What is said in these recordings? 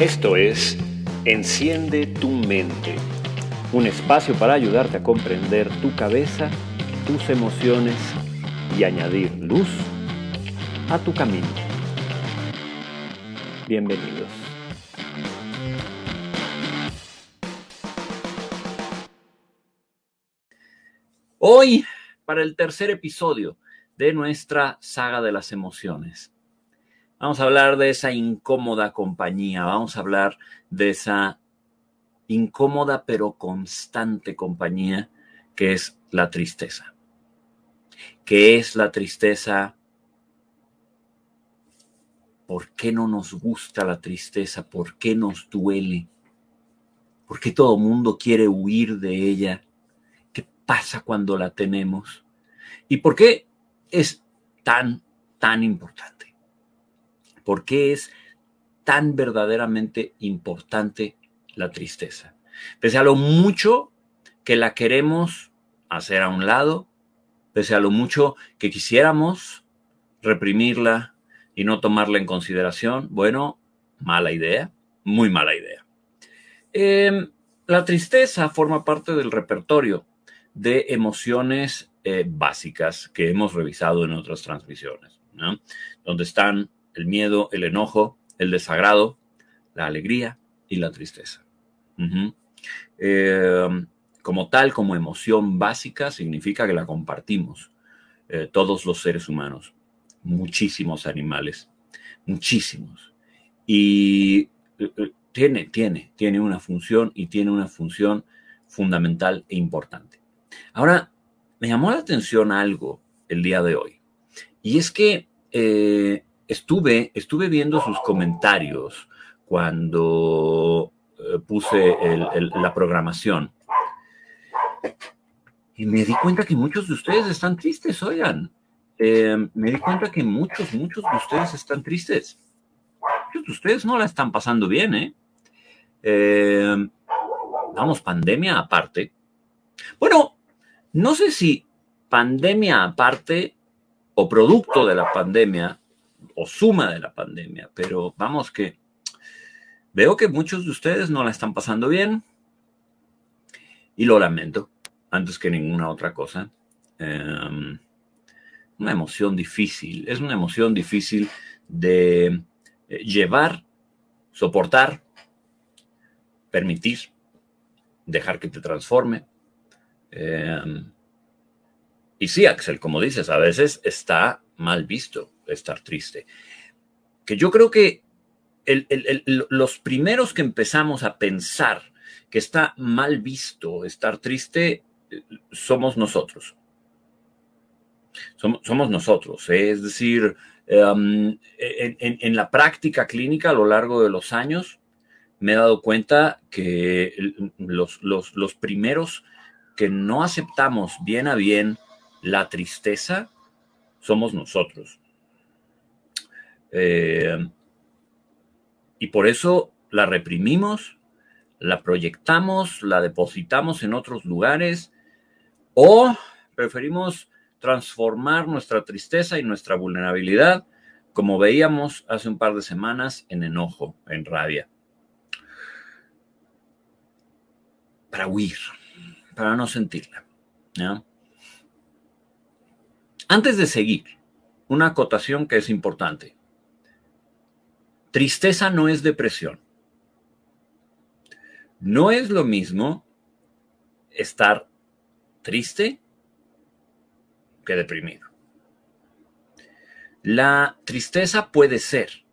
Esto es Enciende tu mente, un espacio para ayudarte a comprender tu cabeza, tus emociones y añadir luz a tu camino. Bienvenidos. Hoy, para el tercer episodio de nuestra saga de las emociones, Vamos a hablar de esa incómoda compañía, vamos a hablar de esa incómoda pero constante compañía que es la tristeza. ¿Qué es la tristeza? ¿Por qué no nos gusta la tristeza? ¿Por qué nos duele? ¿Por qué todo mundo quiere huir de ella? ¿Qué pasa cuando la tenemos? ¿Y por qué es tan, tan importante? ¿Por qué es tan verdaderamente importante la tristeza? Pese a lo mucho que la queremos hacer a un lado, pese a lo mucho que quisiéramos reprimirla y no tomarla en consideración, bueno, mala idea, muy mala idea. Em, la tristeza forma parte del repertorio de emociones eh, básicas que hemos revisado en otras transmisiones, ¿no? donde están el miedo, el enojo, el desagrado, la alegría y la tristeza. Eh, como tal, como emoción básica, significa que la compartimos eh, todos los seres humanos, muchísimos animales, muchísimos. Y eh, tiene, tiene, tiene una función y tiene una función fundamental e importante. Ahora, me llamó la atención algo el día de hoy, y es que estuve, estuve viendo sus comentarios cuando eh, puse la programación. Y me di cuenta que muchos de ustedes están tristes, oigan. Eh, me di cuenta que muchos, muchos de ustedes están tristes. Muchos de ustedes no la están pasando bien, ¿eh? eh vamos, pandemia aparte. Bueno, no sé si pandemia aparte o producto de la pandemia o suma de la pandemia, pero vamos que veo que muchos de ustedes no la están pasando bien y lo lamento antes que ninguna otra cosa. Em, una emoción difícil, es una emoción difícil de eh, llevar, soportar, permitir, dejar que te transforme. Em, y sí, Axel, como dices, a veces está mal visto estar triste. Que yo creo que los primeros que empezamos a pensar que está mal visto estar triste eh, somos nosotros. Somos, nosotros, es decir, em, en, la práctica clínica a lo largo de los años me he dado cuenta que los, los primeros que no aceptamos bien a bien la tristeza somos nosotros. Eh, y por eso la reprimimos, la proyectamos, la depositamos en otros lugares o preferimos transformar nuestra tristeza y nuestra vulnerabilidad, como veíamos hace un par de semanas, en enojo, en rabia. Para huir, para no sentirla. Antes de seguir, una acotación que es importante. Tristeza no es depresión. No es lo mismo estar triste que deprimido. La tristeza puede ser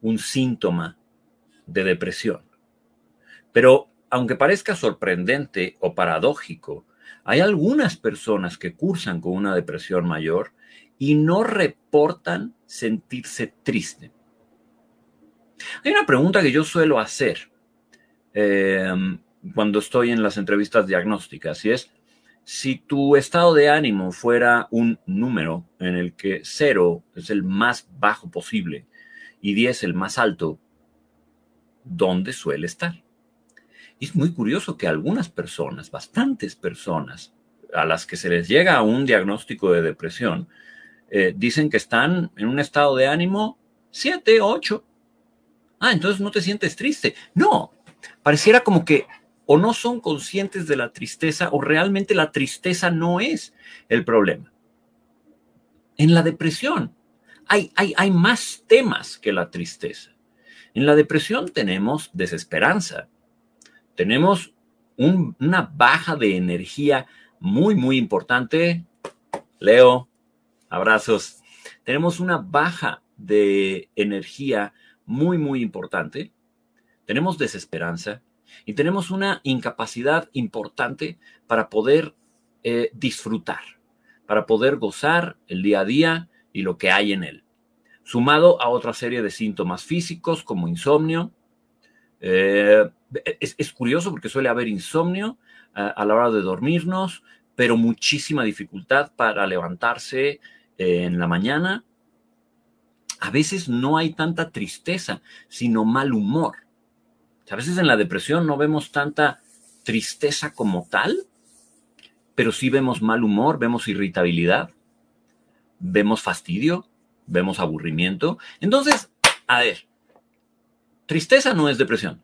un síntoma de depresión, pero aunque parezca sorprendente o paradójico, hay algunas personas que cursan con una depresión mayor y no reportan sentirse triste. Hay una pregunta que yo suelo hacer em, cuando estoy en las entrevistas diagnósticas y es, si tu estado de ánimo fuera un número en el que cero es el más bajo posible y 10 el más alto, ¿dónde suele estar? Y es muy curioso que algunas personas, bastantes personas, a las que se les llega un diagnóstico de depresión, eh, dicen que están en un estado de ánimo 7, 8, Ah, entonces no te sientes triste. No, pareciera como que o no son conscientes de la tristeza o realmente la tristeza no es el problema. En la depresión hay, hay, hay más temas que la tristeza. En la depresión tenemos desesperanza, tenemos una baja de energía muy, muy importante. Leo, abrazos. Tenemos una baja de energía muy, muy importante. Tenemos desesperanza y tenemos una incapacidad importante para poder eh, disfrutar, para poder gozar el día a día y lo que hay en él. Sumado a otra serie de síntomas físicos como insomnio. Eh, es, curioso porque suele haber insomnio eh, a la hora de dormirnos, pero muchísima dificultad para levantarse en la mañana a veces no hay tanta tristeza, sino mal humor. A veces en la depresión no vemos tanta tristeza como tal, pero sí vemos mal humor, vemos irritabilidad, vemos fastidio, vemos aburrimiento. Entonces, a ver, tristeza no es depresión.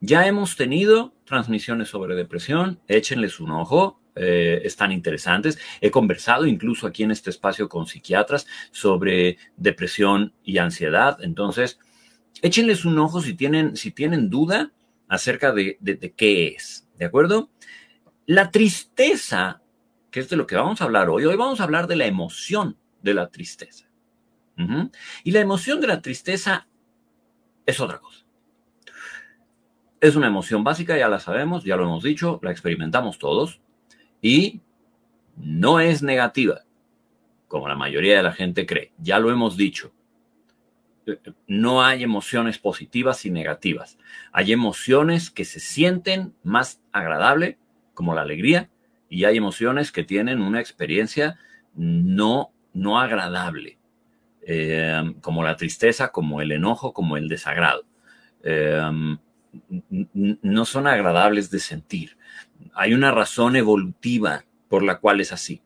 Ya hemos tenido transmisiones sobre depresión, échenles un ojo, eh, están interesantes. He conversado incluso aquí en este espacio con psiquiatras sobre depresión y ansiedad. Entonces, échenles un ojo si tienen, si tienen duda acerca de, qué es. ¿De acuerdo? La tristeza, que es de lo que vamos a hablar hoy, hoy vamos a hablar de la emoción de la tristeza. Y la emoción de la tristeza es otra cosa. Es una emoción básica, ya la sabemos, ya lo hemos dicho, la experimentamos todos y no es negativa, como la mayoría de la gente cree. Ya lo hemos dicho. No hay emociones positivas y negativas. Hay emociones que se sienten más agradable, como la alegría, y hay emociones que tienen una experiencia no, no agradable, eh, como la tristeza, como el enojo, como el desagrado. Eh, no son agradables de sentir hay una razón evolutiva por la cual es así.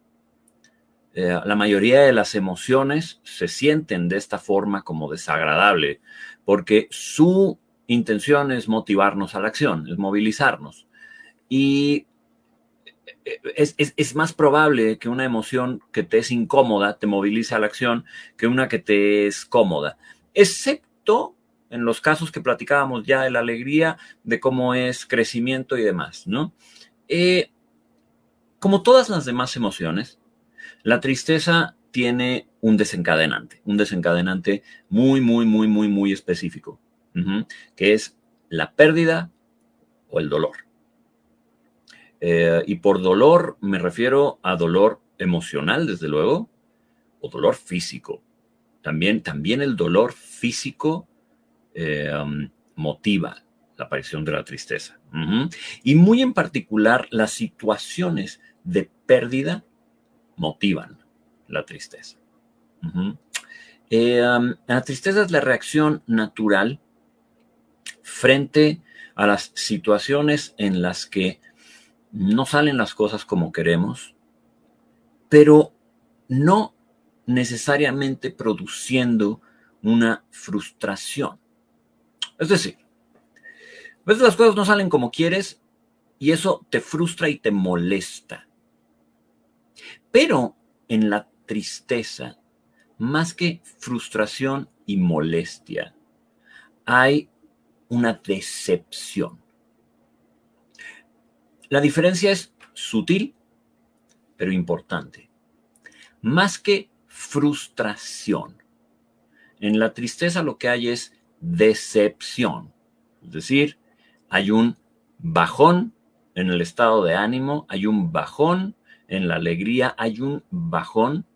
Eh, la mayoría de las emociones se sienten de esta forma como desagradable porque su intención es motivarnos a la acción, es movilizarnos. Y eh, es, es, más probable que una emoción que te es incómoda te movilice a la acción que una que te es cómoda, excepto en los casos que platicábamos ya de la alegría, de cómo es crecimiento y demás, ¿no? Eh, como todas las demás emociones, la tristeza tiene un desencadenante, un desencadenante muy, muy, muy, muy, muy específico, que es la pérdida o el dolor. Eh, y por dolor me refiero a dolor emocional, desde luego, o dolor físico. También, también el dolor físico eh, motiva, la aparición de la tristeza. Y muy en particular, las situaciones de pérdida motivan la tristeza. Eh, la tristeza es la reacción natural frente a las situaciones en las que no salen las cosas como queremos, pero no necesariamente produciendo una frustración. Es decir, a veces las cosas no salen como quieres y eso te frustra y te molesta. Pero en la tristeza, más que frustración y molestia, hay una decepción. La diferencia es sutil, pero importante. Más que frustración. En la tristeza lo que hay es decepción. Es decir, hay un bajón en el estado de ánimo, hay un bajón en la alegría, hay un bajón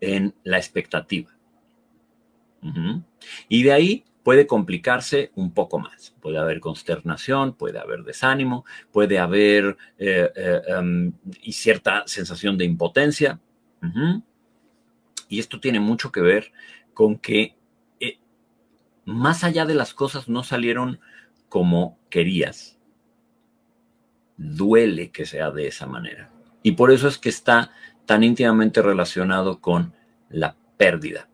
en la expectativa. Y de ahí puede complicarse un poco más. Puede haber consternación, puede haber desánimo, puede haber eh, eh, em, y cierta sensación de impotencia. Y esto tiene mucho que ver con que más allá de las cosas no salieron como querías. Duele que sea de esa manera. Y por eso es que está tan íntimamente relacionado con la pérdida.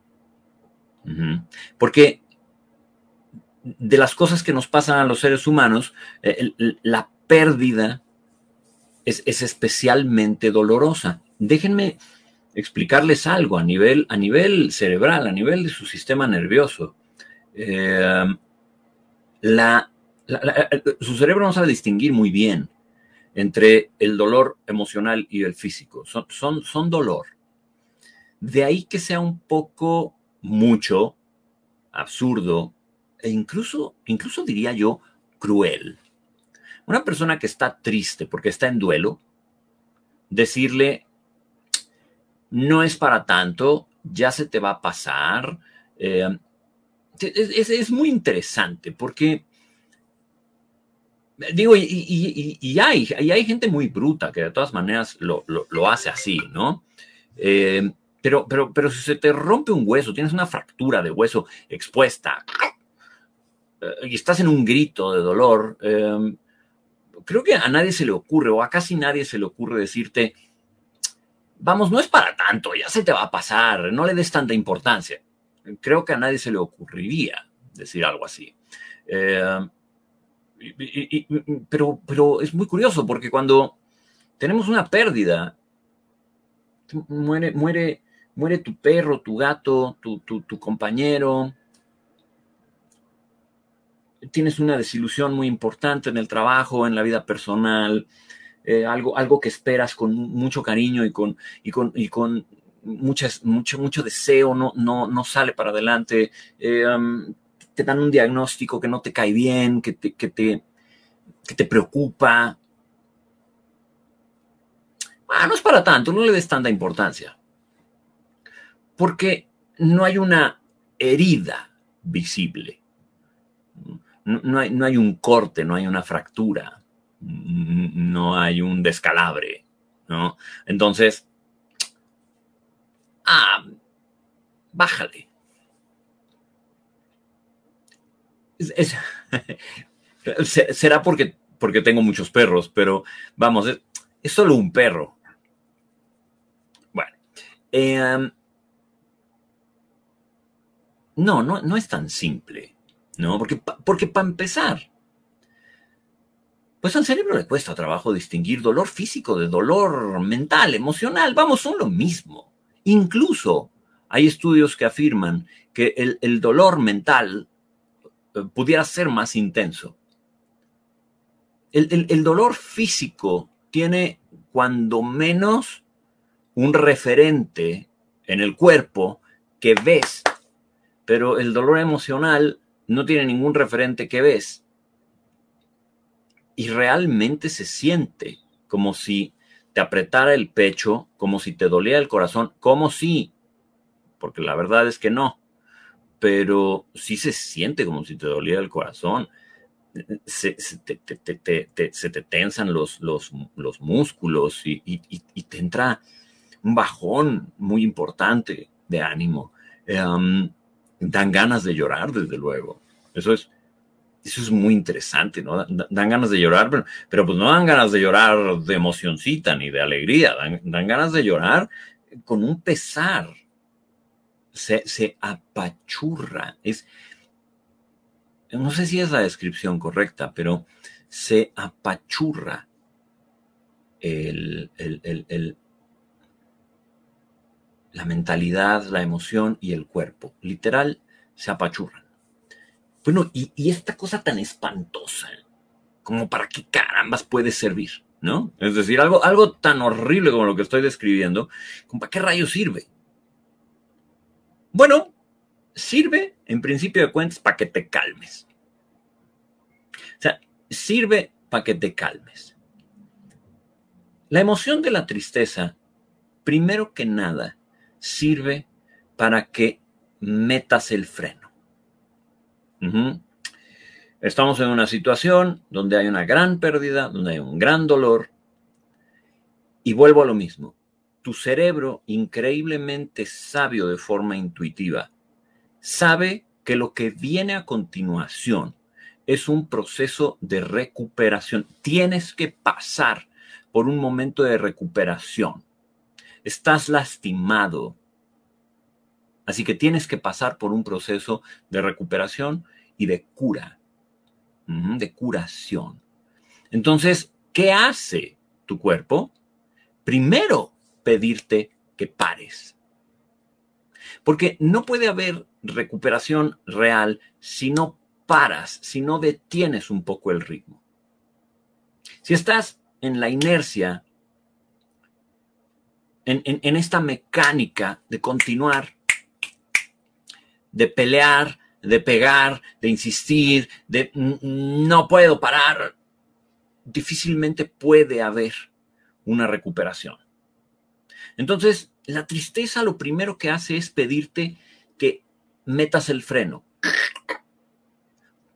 Porque de las cosas que nos pasan a los seres humanos, eh, la pérdida es, especialmente dolorosa. Déjenme explicarles algo a nivel, a nivel cerebral, a nivel de su sistema nervioso. Eh, su cerebro no sabe distinguir muy bien entre el dolor emocional y el físico. Son, son, son dolor. De ahí que sea un poco mucho, absurdo e incluso, incluso diría yo, cruel. Una persona que está triste porque está en duelo, decirle, no es para tanto, ya se te va a pasar. Eh, es, muy interesante porque, digo, y, hay, hay gente muy bruta que de todas maneras lo, hace así, ¿no? Eh, pero, pero, pero si se te rompe un hueso, tienes una fractura de hueso expuesta eh, y estás en un grito de dolor, em, creo que a nadie se le ocurre, o a casi nadie se le ocurre decirte, vamos, no es para tanto, ya se te va a pasar, no le des tanta importancia. Creo que a nadie se le ocurriría decir algo así. Em, pero, pero es muy curioso porque cuando tenemos una pérdida, muere, muere, muere tu perro, tu gato, tu, tu compañero, tienes una desilusión muy importante en el trabajo, en la vida personal, eh, algo, algo que esperas con mucho cariño y con, y con muchas, mucho, mucho deseo, no, no, no sale para adelante, eh, te dan un diagnóstico que no te cae bien, que te, que te, que te preocupa. Ah, no es para tanto, no le des tanta importancia. Porque no hay una herida visible no, hay, no hay un corte, no hay una fractura, no hay un descalabre, ¿no? Entonces, ah, bájale. será porque, porque tengo muchos perros, pero vamos, es, solo un perro. Bueno, em, no, no, no es tan simple. ¿no? Porque, porque para empezar, pues al cerebro le cuesta trabajo distinguir dolor físico de dolor mental, emocional, vamos, son lo mismo. Incluso hay estudios que afirman que el, dolor mental eh, pudiera ser más intenso. El, el dolor físico tiene cuando menos un referente en el cuerpo que ves, pero el dolor emocional no tiene ningún referente que ves. Y realmente se siente como si te apretara el pecho, como si te dolía el corazón, como si, porque la verdad es que no, pero sí se siente como si te dolía el corazón. Se, te, tensan los, los, músculos y, te entra un bajón muy importante de ánimo. Em, dan ganas de llorar, desde luego. Eso es, eso es muy interesante, ¿no? Dan, ganas de llorar, pero, pero, pues no dan ganas de llorar de emocioncita ni de alegría, dan, ganas de llorar con un pesar. Se, se, apachurra. Es, no sé si es la descripción correcta, pero se apachurra el, el, la mentalidad, la emoción y el cuerpo. Literal, se apachurran. Bueno, y, esta cosa tan espantosa, como para qué carambas puede servir, ¿no? Es decir, algo, algo tan horrible como lo que estoy describiendo, ¿para qué rayos sirve? Bueno, sirve, en principio de cuentas, para que te calmes. O sea, sirve para que te calmes. La emoción de la tristeza, primero que nada, sirve para que metas el freno. Estamos en una situación donde hay una gran pérdida, donde hay un gran dolor. Y vuelvo a lo mismo. Tu cerebro, increíblemente sabio de forma intuitiva, sabe que lo que viene a continuación es un proceso de recuperación. Tienes que pasar por un momento de recuperación. Estás lastimado, Así que tienes que pasar por un proceso de recuperación y de cura, de curación. Entonces, ¿qué hace tu cuerpo? Primero, pedirte que pares. Porque no puede haber recuperación real si no paras, si no detienes un poco el ritmo. Si estás en la inercia, en, esta mecánica de continuar, de pelear, de pegar, de insistir, de no puedo parar, difícilmente puede haber una recuperación. Entonces, la tristeza lo primero que hace es pedirte que metas el freno.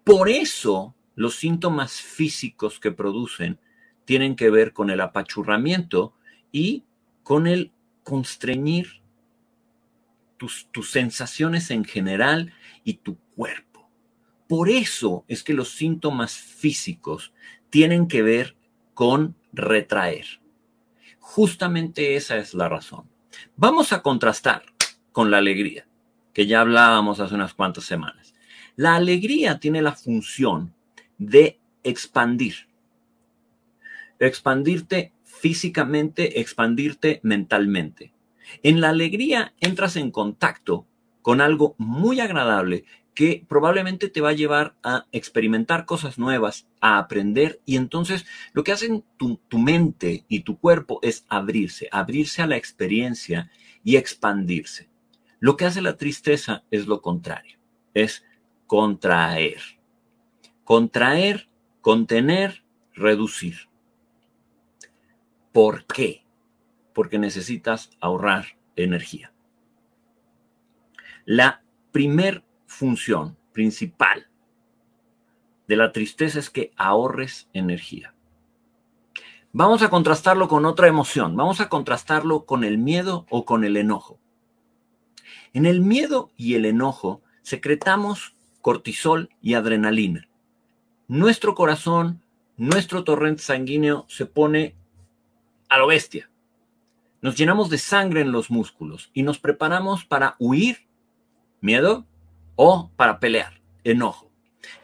Por eso los síntomas físicos que producen tienen que ver con el apachurramiento y con el constreñir tus, tus sensaciones en general y tu cuerpo. Por eso es que los síntomas físicos tienen que ver con retraer. Justamente esa es la razón. Vamos a contrastar con la alegría, que ya hablábamos hace unas cuantas semanas. La alegría tiene la función de expandir. Expandirte físicamente, expandirte mentalmente. En la alegría entras en contacto con algo muy agradable que probablemente te va a llevar a experimentar cosas nuevas, a aprender y entonces lo que hacen tu, mente y tu cuerpo es abrirse, abrirse a la experiencia y expandirse. Lo que hace la tristeza es lo contrario, es contraer. Contraer, contener, reducir. ¿Por qué? Porque necesitas ahorrar energía. La primer función principal de la tristeza es que ahorres energía. Vamos a contrastarlo con otra emoción. Vamos a contrastarlo con el miedo o con el enojo. En el miedo y el enojo secretamos cortisol y adrenalina. Nuestro corazón, nuestro torrente sanguíneo se pone a lo bestia. Nos llenamos de sangre en los músculos y nos preparamos para huir, miedo, o para pelear, enojo.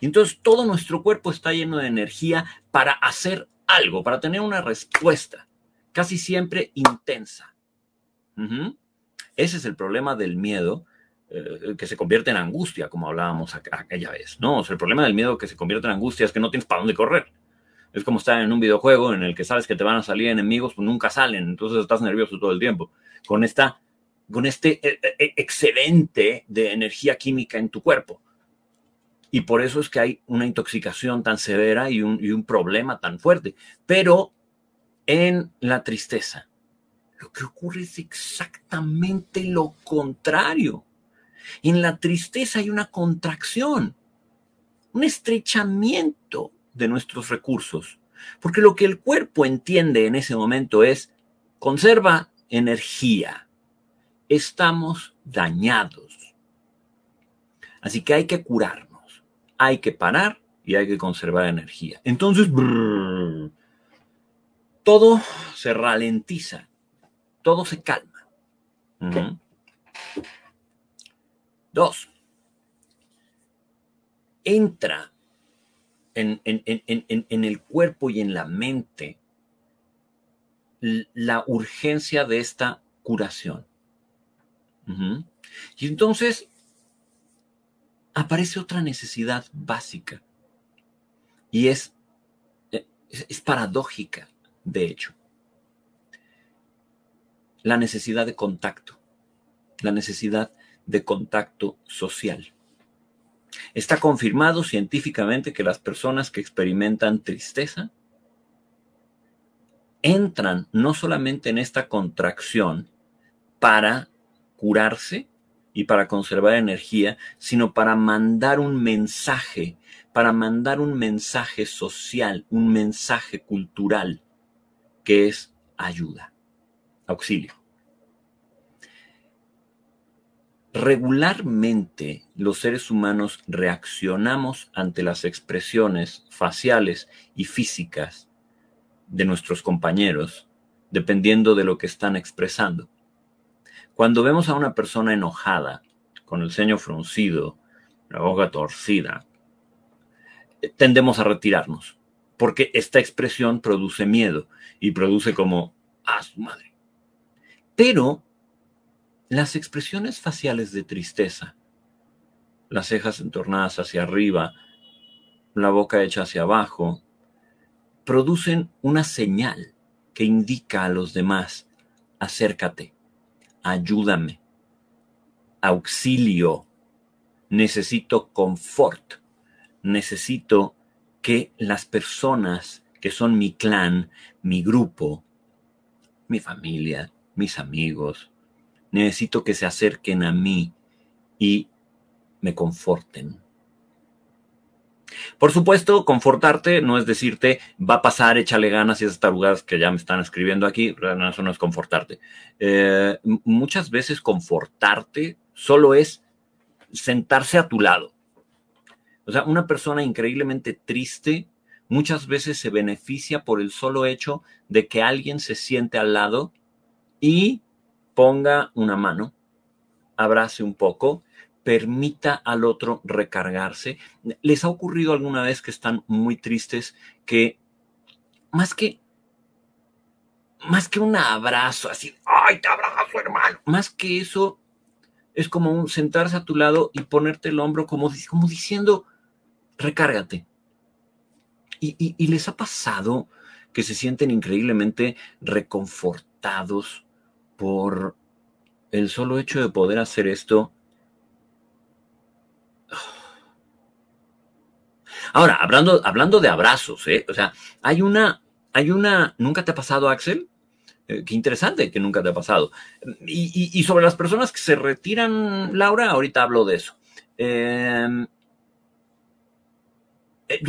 Y entonces todo nuestro cuerpo está lleno de energía para hacer algo, para tener una respuesta, casi siempre intensa. Ese es el problema del miedo eh, que se convierte en angustia, como hablábamos aquella vez, ¿no? El problema del miedo que se convierte en angustia es que no tienes para dónde correr. Es como estar en un videojuego en el que sabes que te van a salir enemigos, pues nunca salen, entonces estás nervioso todo el tiempo. Con, esta, con este eh, eh, excedente de energía química en tu cuerpo. Y por eso es que hay una intoxicación tan severa y un, y un problema tan fuerte. Pero en la tristeza, lo que ocurre es exactamente lo contrario. En la tristeza hay una contracción, un estrechamiento de nuestros recursos, porque lo que el cuerpo entiende en ese momento es, conserva energía, estamos dañados. Así que hay que curarnos, hay que parar y hay que conservar energía. Entonces, todo se ralentiza, todo se calma. Dos, entra en, el cuerpo y en la mente la urgencia de esta curación. Y entonces aparece otra necesidad básica y es, eh, es paradójica, de hecho. La necesidad de contacto, la necesidad de contacto social. Está confirmado científicamente que las personas que experimentan tristeza entran no solamente en esta contracción para curarse y para conservar energía, sino para mandar un mensaje, para mandar un mensaje social, un mensaje cultural, que es ayuda, auxilio. Regularmente los seres humanos reaccionamos ante las expresiones faciales y físicas de nuestros compañeros dependiendo de lo que están expresando. Cuando vemos a una persona enojada, con el ceño fruncido, la boca torcida, tendemos a retirarnos, porque esta expresión produce miedo y produce como, ah, su madre. Pero las expresiones faciales de tristeza, las cejas entornadas hacia arriba, la boca hecha hacia abajo, producen una señal que indica a los demás, acércate, ayúdame, auxilio, necesito confort, necesito que las personas que son mi clan, mi grupo, mi familia, mis amigos, necesito que se acerquen a mí y me conforten. Por supuesto, confortarte no es decirte va a pasar, échale ganas y esas tarugadas que ya me están escribiendo aquí, eso no es confortarte. Eh, muchas veces confortarte solo es sentarse a tu lado. O sea, una persona increíblemente triste muchas veces se beneficia por el solo hecho de que alguien se siente al lado y ponga una mano, abrace un poco, permita al otro recargarse. ¿Les ha ocurrido alguna vez que están muy tristes que más que más que un abrazo así, ay, te abrazo, hermano, más que eso es como un sentarse a tu lado y ponerte el hombro como, como diciendo, recárgate. Y, les ha pasado que se sienten increíblemente reconfortados por el solo hecho de poder hacer esto. Ahora, hablando, hablando de abrazos, ¿eh? o sea, hay una, hay una, ¿nunca te ha pasado, Axel? Eh, qué interesante que nunca te ha pasado. Y, sobre las personas que se retiran, Laura, ahorita hablo de eso. Eh,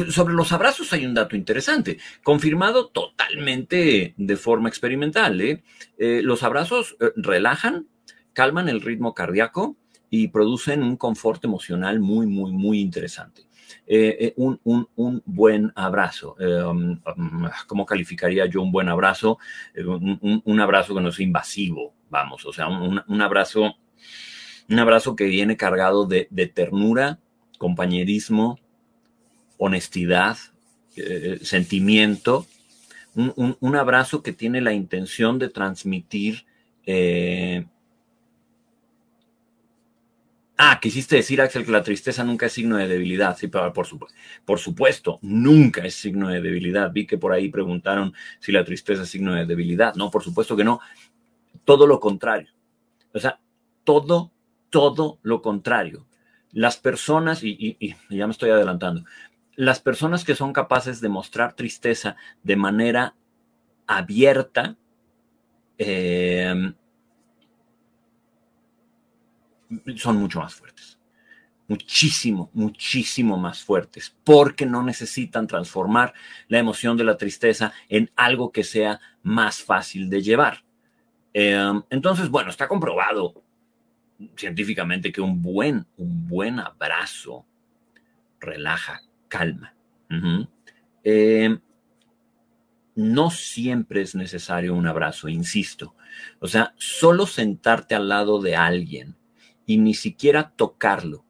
sobre los abrazos hay un dato interesante, confirmado totalmente de forma experimental. ¿eh? los abrazos relajan, calman el ritmo cardíaco y producen un confort emocional muy, muy, muy interesante. Eh, eh, un, buen abrazo. Eh, um, um, ¿Cómo calificaría yo un buen abrazo? Un, abrazo que no es invasivo, vamos, o sea, un, abrazo, un abrazo que viene cargado de, ternura, compañerismo, honestidad, sentimiento, un, abrazo que tiene la intención de transmitir Ah, quisiste decir, Axel, que la tristeza nunca es signo de debilidad. Sí, por, supuesto, por supuesto, nunca es signo de debilidad. Vi que por ahí preguntaron si la tristeza es signo de debilidad. No, por supuesto que no. Todo lo contrario. O sea, todo, todo lo contrario. Las personas, y, ya me estoy adelantando, las personas que son capaces de mostrar tristeza de manera abierta, eh, son mucho más fuertes. Muchísimo, muchísimo más fuertes, porque no necesitan transformar la emoción de la tristeza en algo que sea más fácil de llevar. Em, entonces, bueno, está comprobado científicamente que un buen, un buen abrazo relaja, calma. Em, no siempre es necesario un abrazo, insisto. O sea, solo sentarte al lado de alguien y ni siquiera tocarlo.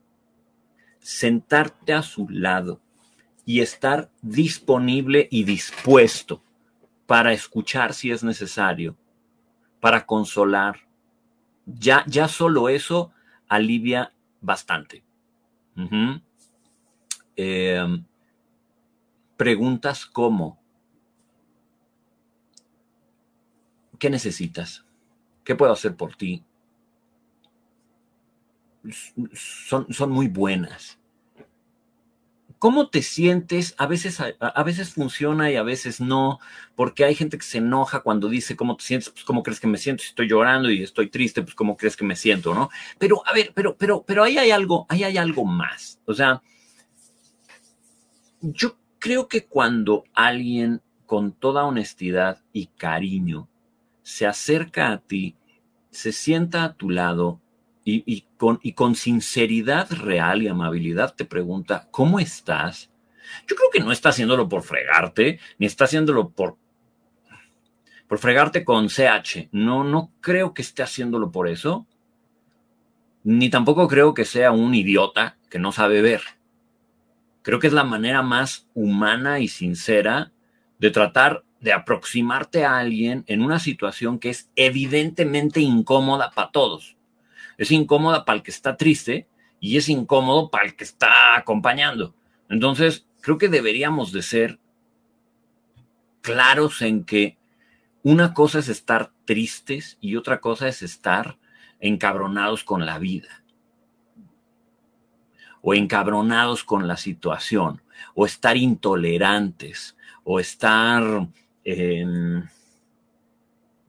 Sentarte a su lado y estar disponible y dispuesto para escuchar si es necesario, para consolar. Ya, ya solo eso alivia bastante. Em, preguntas como, ¿qué necesitas? ¿Qué puedo hacer por ti? son, son muy buenas. ¿Cómo te sientes? A veces, a, veces funciona y a veces no, porque hay gente que se enoja cuando dice cómo te sientes, pues cómo crees que me siento, si estoy llorando y estoy triste, pues cómo crees que me siento, ¿no? Pero, a ver, pero, pero, pero ahí hay algo, ahí hay algo más. O sea, yo creo que cuando alguien con toda honestidad y cariño se acerca a ti, se sienta a tu lado y, con, con sinceridad real y amabilidad te pregunta, ¿cómo estás? Yo creo que no está haciéndolo por fregarte, ni está haciéndolo por, por fregarte con CH. No, no creo que esté haciéndolo por eso. Ni tampoco creo que sea un idiota que no sabe ver. Creo que es la manera más humana y sincera de tratar de aproximarte a alguien en una situación que es evidentemente incómoda para todos. Es incómoda para el que está triste y es incómodo para el que está acompañando. Entonces, creo que deberíamos de ser claros en que una cosa es estar tristes y otra cosa es estar encabronados con la vida o encabronados con la situación o estar intolerantes o estar em,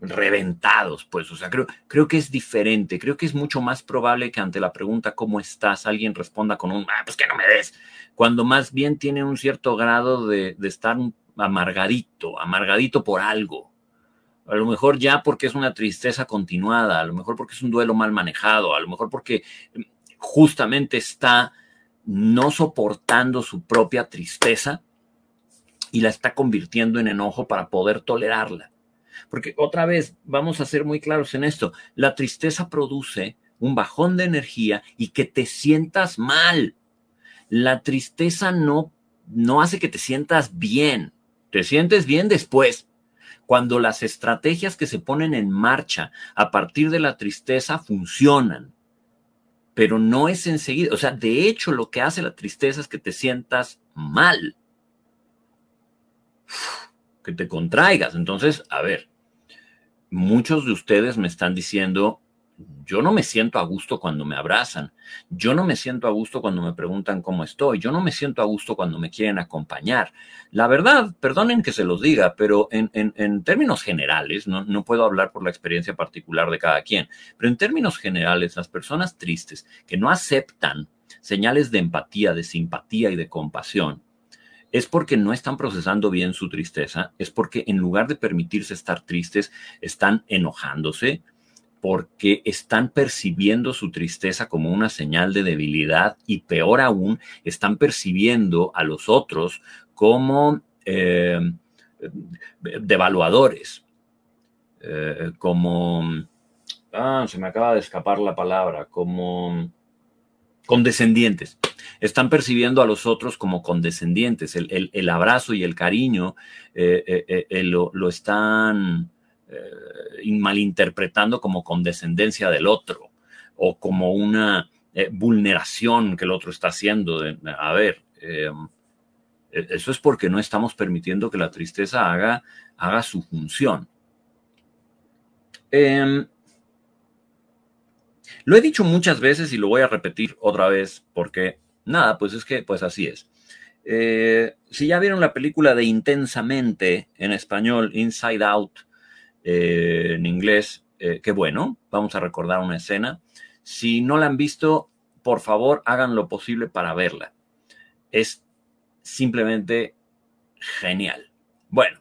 reventados, pues, o sea, creo, creo que es diferente, creo que es mucho más probable que ante la pregunta ¿cómo estás? alguien responda con un, ah, pues que no me des, cuando más bien tiene un cierto grado de, de estar amargadito, amargadito por algo. A lo mejor ya porque es una tristeza continuada, a lo mejor porque es un duelo mal manejado, a lo mejor porque justamente está no soportando su propia tristeza y la está convirtiendo en enojo para poder tolerarla. Porque otra vez, vamos a ser muy claros en esto, la tristeza produce un bajón de energía y que te sientas mal. La tristeza no, no hace que te sientas bien, te sientes bien después, cuando las estrategias que se ponen en marcha a partir de la tristeza funcionan, pero no es enseguida. O sea, de hecho lo que hace la tristeza es que te sientas mal, que te contraigas. Entonces, a ver, muchos de ustedes me están diciendo, yo no me siento a gusto cuando me abrazan, yo no me siento a gusto cuando me preguntan cómo estoy, yo no me siento a gusto cuando me quieren acompañar. La verdad, perdonen que se los diga, pero en, en, términos generales, no, no puedo hablar por la experiencia particular de cada quien, pero en términos generales, las personas tristes que no aceptan señales de empatía, de simpatía y de compasión, es porque no están procesando bien su tristeza, es porque en lugar de permitirse estar tristes, están enojándose, porque están percibiendo su tristeza como una señal de debilidad y peor aún, están percibiendo a los otros como eh, devaluadores, eh, como, ah, se me acaba de escapar la palabra, como condescendientes. Están percibiendo a los otros como condescendientes. El, abrazo y el cariño eh, lo, lo, están eh, malinterpretando como condescendencia del otro o como una eh, vulneración que el otro está haciendo. a ver, eh, e-, eso es porque no estamos permitiendo que la tristeza haga, haga su función. Em, lo he dicho muchas veces y lo voy a repetir otra vez porque nada, pues es que pues así es. si ya vieron la película de Intensamente en español, Inside Out, eh, en inglés, eh, qué bueno, vamos a recordar una escena. Si no la han visto, por favor, hagan lo posible para verla. Es simplemente genial. Bueno,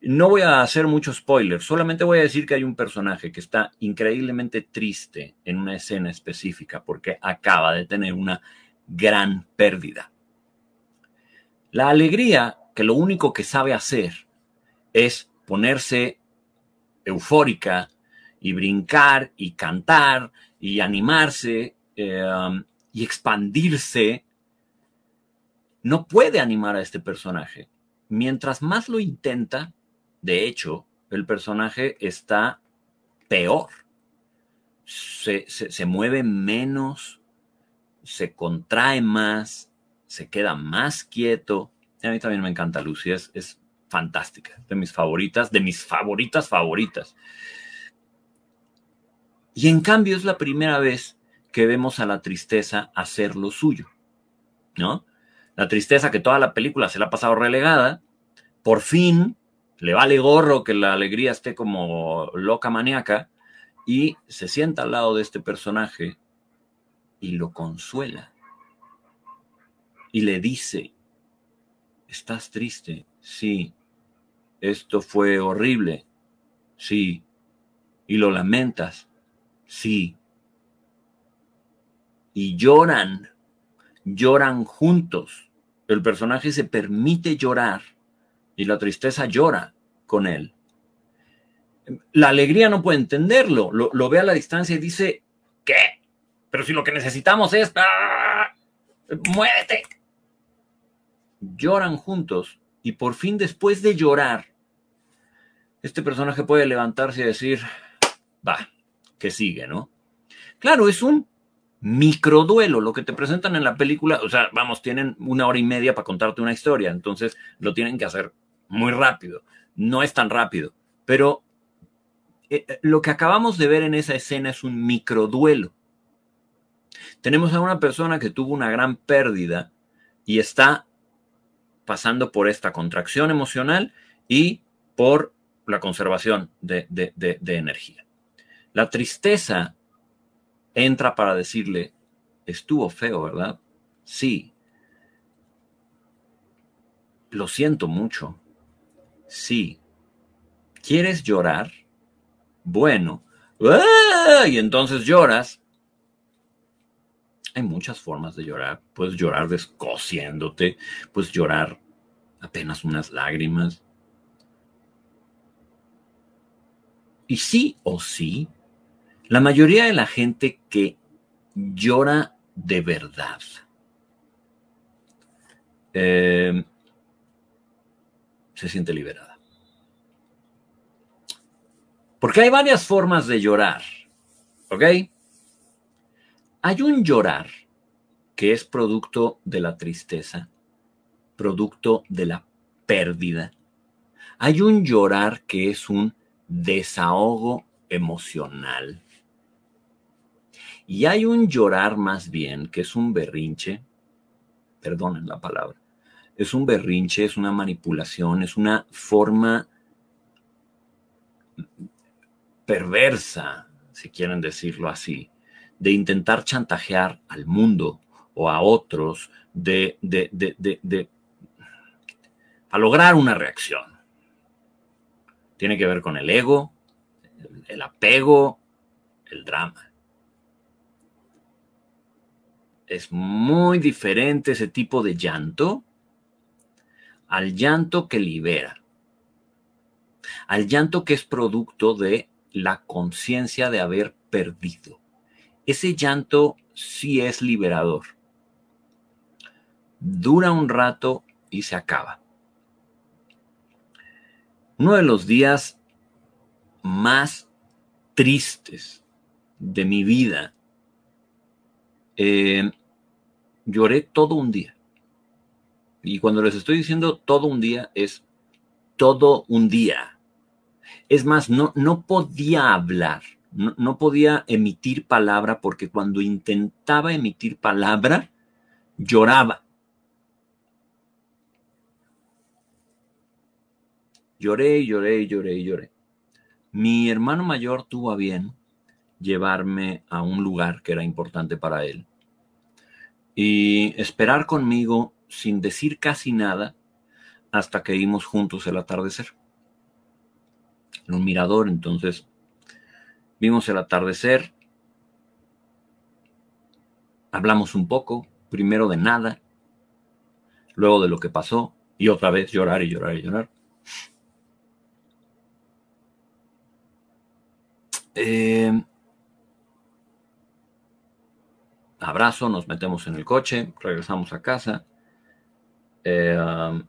no voy a hacer mucho spoiler, solamente voy a decir que hay un personaje que está increíblemente triste en una escena específica porque acaba de tener una gran pérdida. La alegría, que lo único que sabe hacer es ponerse eufórica y brincar y cantar y animarse em, y expandirse, no puede animar a este personaje. Mientras más lo intenta, de hecho, el personaje está peor. Se, mueve menos, se contrae más, se queda más quieto. A mí también me encanta Lucy, es fantástica, de mis favoritas, de mis favoritas favoritas. Y en cambio es la primera vez que vemos a la tristeza hacer lo suyo, ¿no? La tristeza que toda la película se la ha pasado relegada, por fin le vale gorro que la alegría esté como loca maníaca y se sienta al lado de este personaje y lo consuela y le dice, ¿estás triste? Sí, esto fue horrible. Sí. ¿Y lo lamentas? Sí. Y lloran, lloran juntos. El personaje se permite llorar y la tristeza llora con él. La alegría no puede entenderlo, lo, ve a la distancia y dice, ¿qué? Pero si lo que necesitamos es... ¡Ah! ¡Muévete! lloran juntos y por fin después de llorar, este personaje puede levantarse y decir, va, que sigue, ¿no? Claro, es un microduelo lo que te presentan en la película, o sea, vamos, tienen una hora y media para contarte una historia, entonces lo tienen que hacer muy rápido, no es tan rápido, pero eh, eh, lo que acabamos de ver en esa escena es un microduelo. Tenemos a una persona que tuvo una gran pérdida y está pasando por esta contracción emocional y por la conservación de, energía. La tristeza entra para decirle, estuvo feo, ¿verdad? Sí. Lo siento mucho. Sí. ¿Quieres llorar? Bueno. ¡Ah! Y entonces lloras. Hay muchas formas de llorar. Puedes llorar descosiéndote, puedes llorar apenas unas lágrimas. Y sí o sí, la mayoría de la gente que llora de verdad eh, se siente liberada. Porque hay varias formas de llorar, ¿ok? Hay un llorar que es producto de la tristeza, producto de la pérdida. Hay un llorar que es un desahogo emocional. Y hay un llorar más bien, que es un berrinche, perdonen la palabra, es un berrinche, es una manipulación, es una forma perversa, si quieren decirlo así, de intentar chantajear al mundo o a otros de, de, de, de, a lograr una reacción. Tiene que ver con el ego, el apego, el drama. es muy diferente ese tipo de llanto al llanto que libera, al llanto que es producto de la conciencia de haber perdido. Ese llanto sí es liberador. Dura un rato y se acaba. Uno de los días más tristes de mi vida eh, lloré todo un día. Y cuando les estoy diciendo todo un día, es todo un día. Es más, no, no podía hablar, no, podía emitir palabra porque cuando intentaba emitir palabra, lloraba. Lloré, lloré, lloré, lloré. Mi hermano mayor tuvo a bien llevarme a un lugar que era importante para él y esperar conmigo sin decir casi nada hasta que vimos juntos el atardecer. En un mirador, entonces vimos el atardecer, hablamos un poco, primero de nada, luego de lo que pasó y otra vez llorar y llorar y llorar. Eh, abrazo, nos metemos en el coche, regresamos a casa. Eh, um,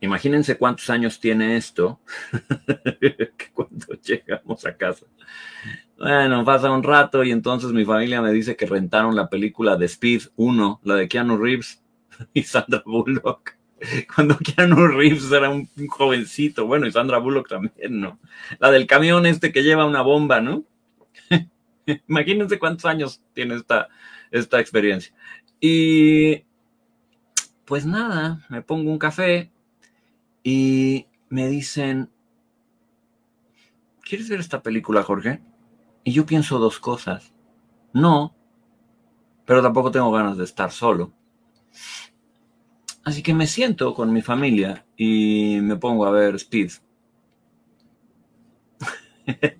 imagínense cuántos años tiene esto cuando llegamos a casa. Bueno, pasa un rato y entonces mi familia me dice que rentaron la película de Speed 1, la de Keanu Reeves y Sandra Bullock. Cuando Keanu Reeves era un, un jovencito, bueno, y Sandra Bullock también, ¿no? La del camión este que lleva una bomba, ¿no? Imagínense cuántos años tiene esta, esta experiencia. Y pues nada, me pongo un café y me dicen, ¿quieres ver esta película, Jorge? Y yo pienso dos cosas. No, pero tampoco tengo ganas de estar solo. Así que me siento con mi familia y me pongo a ver Speed.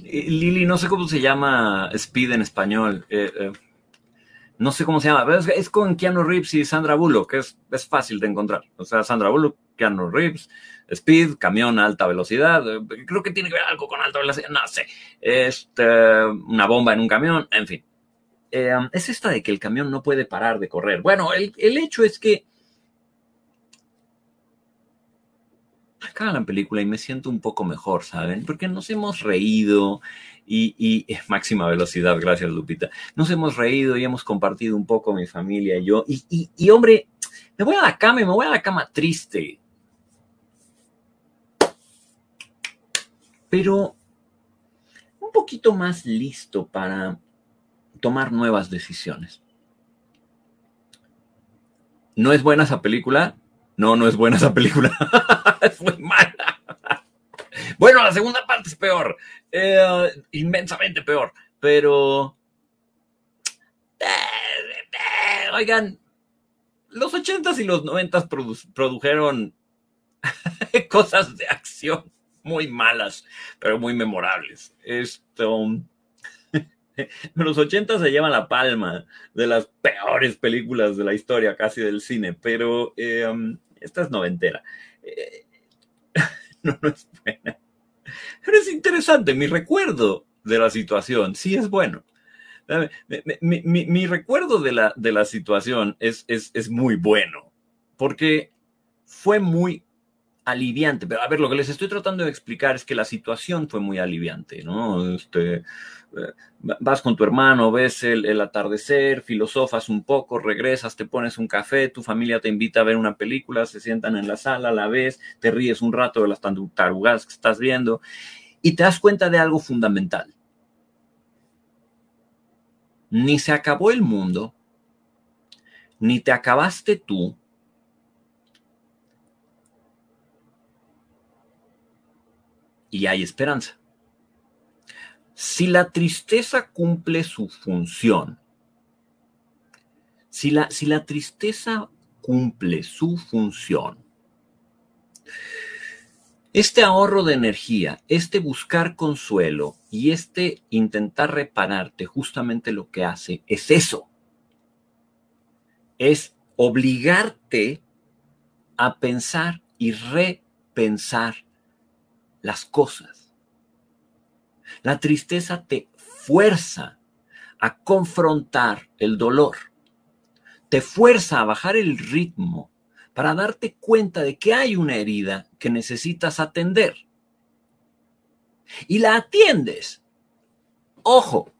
Lili, no sé cómo se llama Speed en español. Eh, eh, no sé cómo se llama. Es, es, con Keanu Reeves y Sandra Bullock, que es, es fácil de encontrar. O sea, Sandra Bullock, Keanu Reeves, Speed, camión a alta velocidad. Eh, creo que tiene que ver algo con alta velocidad. No sé. Este, una bomba en un camión, en fin. eh, es esta de que el camión no puede parar de correr. Bueno, el, hecho es que acaba la película y me siento un poco mejor, ¿saben? Porque nos hemos reído y, y, máxima velocidad, gracias Lupita, nos hemos reído y hemos compartido un poco mi familia y yo. Y, y hombre, me voy a la cama y me voy a la cama triste. Pero un poquito más listo para tomar nuevas decisiones. ¿No es buena esa película? No, no es buena esa película. es muy mala. bueno, la segunda parte es peor. Eh, inmensamente peor. Pero... oigan, los ochentas y los noventas produjeron cosas de acción muy malas, pero muy memorables. Esto los 80 se llevan la palma de las peores películas de la historia casi del cine, pero eh, esta es noventera. Eh, no, no es buena. Pero es interesante, mi recuerdo de la situación sí es bueno. Mi, recuerdo de la, de la situación es, es, es muy bueno, porque fue muy aliviante. Pero a ver, lo que les estoy tratando de explicar es que la situación fue muy aliviante, ¿no? Este, eh, vas con tu hermano, ves el, atardecer, filosofas un poco, regresas, te pones un café, tu familia te invita a ver una película, se sientan en la sala, la ves, te ríes un rato de las tarugadas que estás viendo y te das cuenta de algo fundamental. Ni se acabó el mundo, ni te acabaste tú, y hay esperanza. Si la tristeza cumple su función, si la, si la tristeza cumple su función, este ahorro de energía, este buscar consuelo y este intentar repararte, justamente lo que hace es eso. Es obligarte a pensar y repensar las cosas. La tristeza te fuerza a confrontar el dolor, te fuerza a bajar el ritmo para darte cuenta de que hay una herida que necesitas atender. Y la atiendes. Ojo,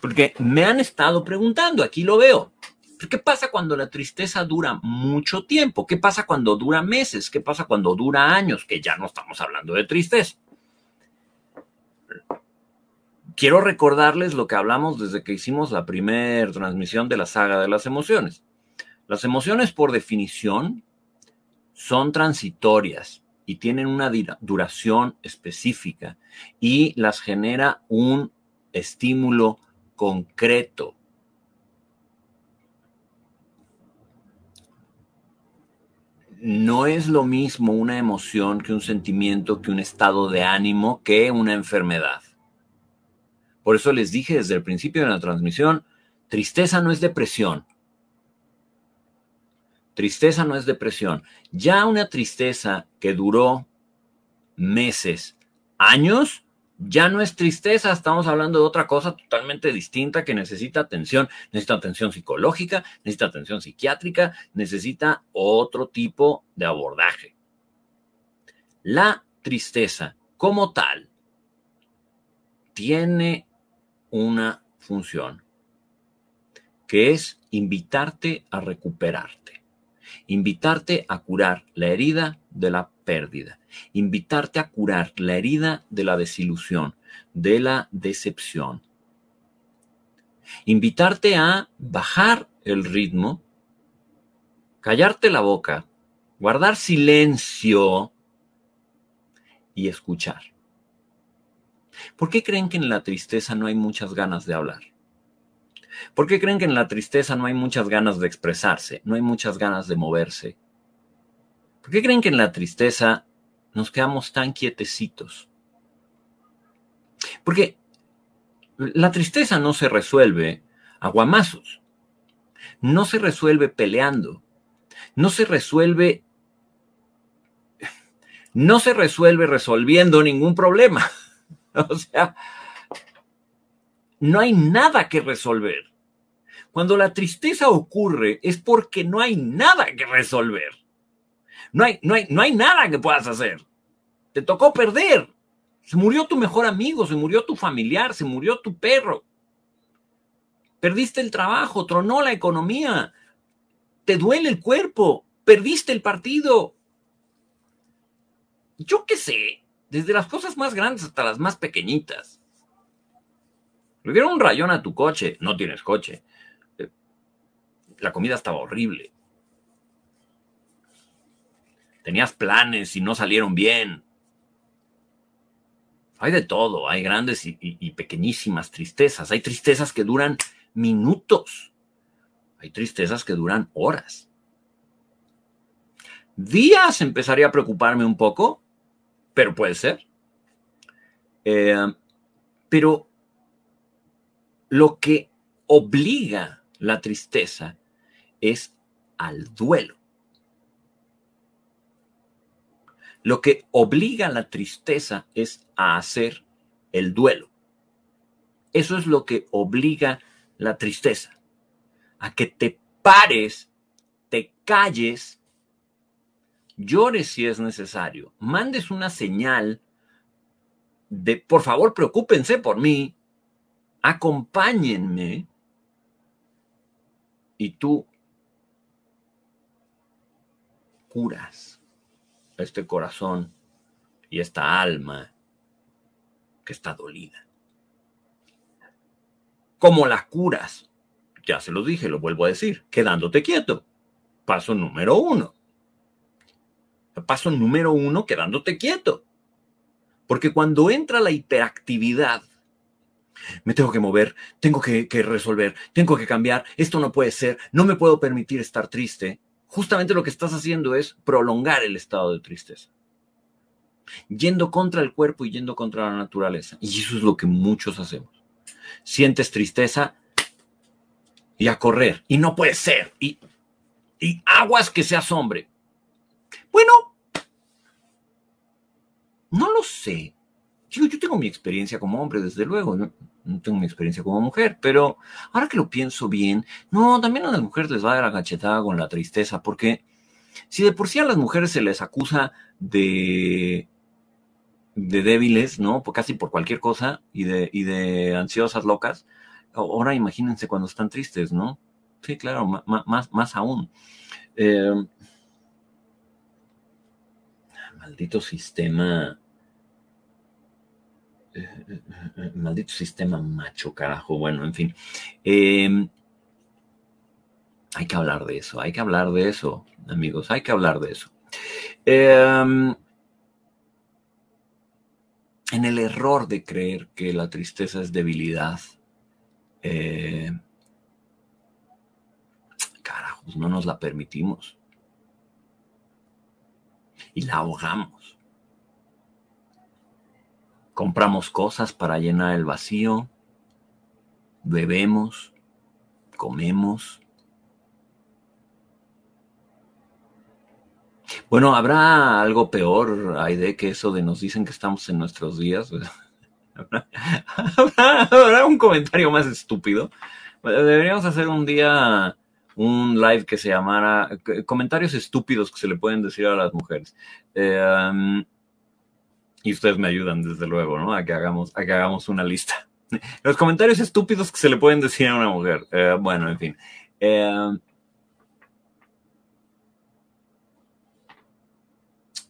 porque me han estado preguntando, aquí lo veo. ¿Qué pasa cuando la tristeza dura mucho tiempo? ¿Qué pasa cuando dura meses? ¿Qué pasa cuando dura años? Que ya no estamos hablando de tristeza. Quiero recordarles lo que hablamos desde que hicimos la primera transmisión de la saga de las emociones. Las emociones, por definición, son transitorias y tienen una duración específica y las genera un estímulo concreto no es lo mismo una emoción que un sentimiento, que un estado de ánimo, que una enfermedad. Por eso les dije desde el principio de la transmisión, tristeza no es depresión. Tristeza no es depresión. Ya una tristeza que duró meses, años, ya no es tristeza, estamos hablando de otra cosa totalmente distinta que necesita atención, necesita atención psicológica, necesita atención psiquiátrica, necesita otro tipo de abordaje. La tristeza como tal tiene una función que es invitarte a recuperarte, invitarte a curar la herida de la pérdida, invitarte a curar la herida de la desilusión, de la decepción, invitarte a bajar el ritmo, callarte la boca, guardar silencio y escuchar. ¿Por qué creen que en la tristeza no hay muchas ganas de hablar? ¿Por qué creen que en la tristeza no hay muchas ganas de expresarse, no hay muchas ganas de moverse? ¿Por qué creen que en la tristeza nos quedamos tan quietecitos? Porque la tristeza no se resuelve a guamazos, no se resuelve peleando, no se resuelve, no se resuelve resolviendo ningún problema. O sea, no hay nada que resolver. Cuando la tristeza ocurre es porque no hay nada que resolver. No hay, no hay, no hay nada que puedas hacer. Te tocó perder. Se murió tu mejor amigo, se murió tu familiar, se murió tu perro. Perdiste el trabajo, tronó la economía, te duele el cuerpo, perdiste el partido. Yo qué sé, desde las cosas más grandes hasta las más pequeñitas. Le dieron un rayón a tu coche, no tienes coche. Eh, la comida estaba horrible. Tenías planes y no salieron bien. Hay de todo, hay grandes y, pequeñísimas tristezas. Hay tristezas que duran minutos. Hay tristezas que duran horas. Días empezaría a preocuparme un poco, pero puede ser. Eh, pero lo que obliga la tristeza es al duelo. Lo que obliga a la tristeza es a hacer el duelo. Eso es lo que obliga la tristeza. A que te pares, te calles, llores si es necesario, mandes una señal de, por favor, preocúpense por mí, acompáñenme, y tú curas este corazón y esta alma que está dolida. ¿Cómo la curas? Ya se lo dije, lo vuelvo a decir, quedándote quieto. Paso número uno. Paso número uno, quedándote quieto. Porque cuando entra la hiperactividad, me tengo que mover, tengo que, que, resolver, tengo que cambiar, esto no puede ser, no me puedo permitir estar triste, justamente lo que estás haciendo es prolongar el estado de tristeza. Yendo contra el cuerpo y yendo contra la naturaleza. Y eso es lo que muchos hacemos. Sientes tristeza y a correr. Y no puede ser. Y, y aguas que seas hombre. Bueno, no lo sé. Yo, yo tengo mi experiencia como hombre, desde luego no tengo mi experiencia como mujer, pero ahora que lo pienso bien, no, también a las mujeres les va a dar la gachetada con la tristeza, porque si de por sí a las mujeres se les acusa de, de débiles, ¿no? Por casi por cualquier cosa y de, y de ansiosas locas, ahora imagínense cuando están tristes, ¿no? Sí, claro, más, más aún. Eh, maldito sistema maldito sistema macho, carajo. Bueno, en fin. Em, hay que hablar de eso, hay que hablar de eso, amigos, hay que hablar de eso. Em, en el error de creer que la tristeza es debilidad, eh, carajos, no nos la permitimos. Y la ahogamos. Compramos cosas para llenar el vacío, bebemos, comemos. Bueno, ¿habrá algo peor, Aide, que eso de nos dicen que estamos en nuestros días? ¿Habrá, un comentario más estúpido? Deberíamos hacer un día un live que se llamara comentarios estúpidos que se le pueden decir a las mujeres. Eh, um, y ustedes me ayudan, desde luego, ¿no? A que hagamos, a que hagamos una lista. Los comentarios estúpidos que se le pueden decir a una mujer. Eh, bueno, en fin. Eh,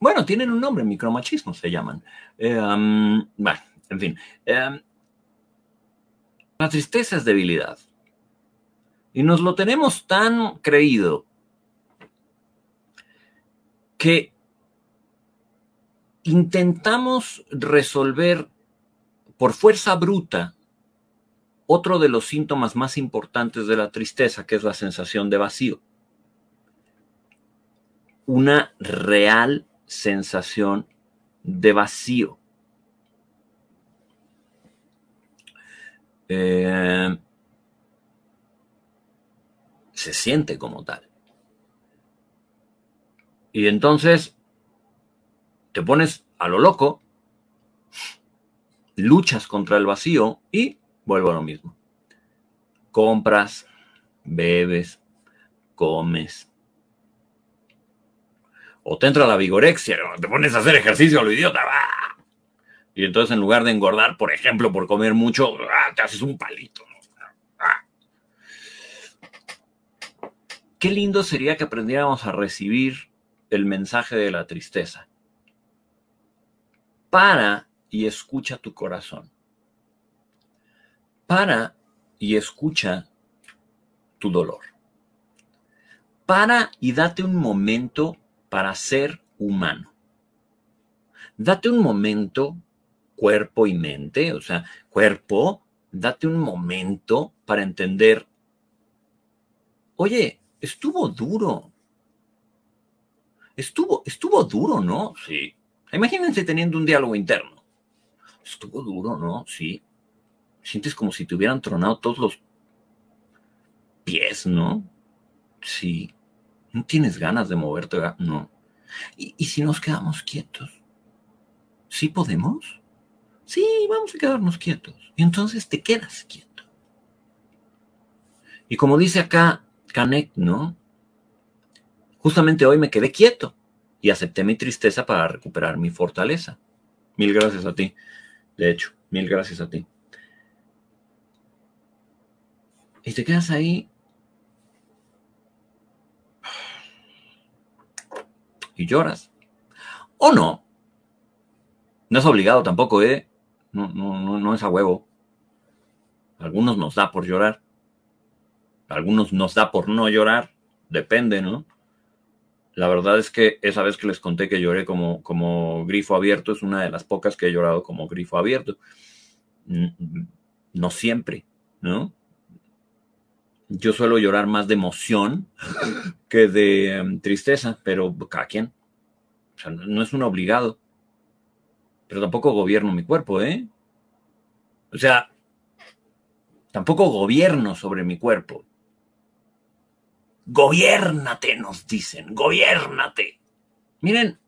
bueno, tienen un nombre, micromachismo se llaman. Eh, um, bueno, en fin. la tristeza es debilidad. Y nos lo tenemos tan creído que intentamos resolver por fuerza bruta otro de los síntomas más importantes de la tristeza, que es la sensación de vacío. Una real sensación de vacío. Eh, se siente como tal. Y entonces te pones a lo loco, luchas contra el vacío y vuelvo a lo mismo. Compras, bebes, comes. O te entra la vigorexia, te pones a hacer ejercicio a lo idiota. Y entonces en lugar de engordar, por ejemplo, por comer mucho, ¡ah! te haces un palito. Qué lindo sería que aprendiéramos a recibir el mensaje de la tristeza. Para y escucha tu corazón. Para y escucha tu dolor. Para y date un momento para ser humano. Date un momento, cuerpo y mente, o sea, cuerpo, date un momento para entender, oye, estuvo duro. Estuvo, estuvo duro, ¿no? Sí. Imagínense teniendo un diálogo interno. Estuvo duro, ¿no? Sí. Sientes como si te hubieran tronado todos los pies, ¿no? Sí. No tienes ganas de moverte. No. ¿Y, ¿Y, si nos quedamos quietos? ¿Sí podemos? Sí, vamos a quedarnos quietos. Y entonces te quedas quieto. Y como dice acá Canek, ¿no? Justamente hoy me quedé quieto y acepté mi tristeza para recuperar mi fortaleza. Mil gracias a ti. De hecho, mil gracias a ti. Y te quedas ahí. Y lloras. O no. No es obligado tampoco, ¿eh? No, no, no, no es a huevo. algunos nos da por llorar. algunos nos da por no llorar. Depende, ¿no? La verdad es que esa vez que les conté que lloré como, como grifo abierto es una de las pocas que he llorado como grifo abierto. No siempre, ¿no? Yo suelo llorar más de emoción que de em, tristeza, pero cada quien. O sea, no es un obligado. Pero tampoco gobierno mi cuerpo, ¿eh? O sea, tampoco gobierno sobre mi cuerpo. Gobiérnate, nos dicen, gobiérnate. Miren,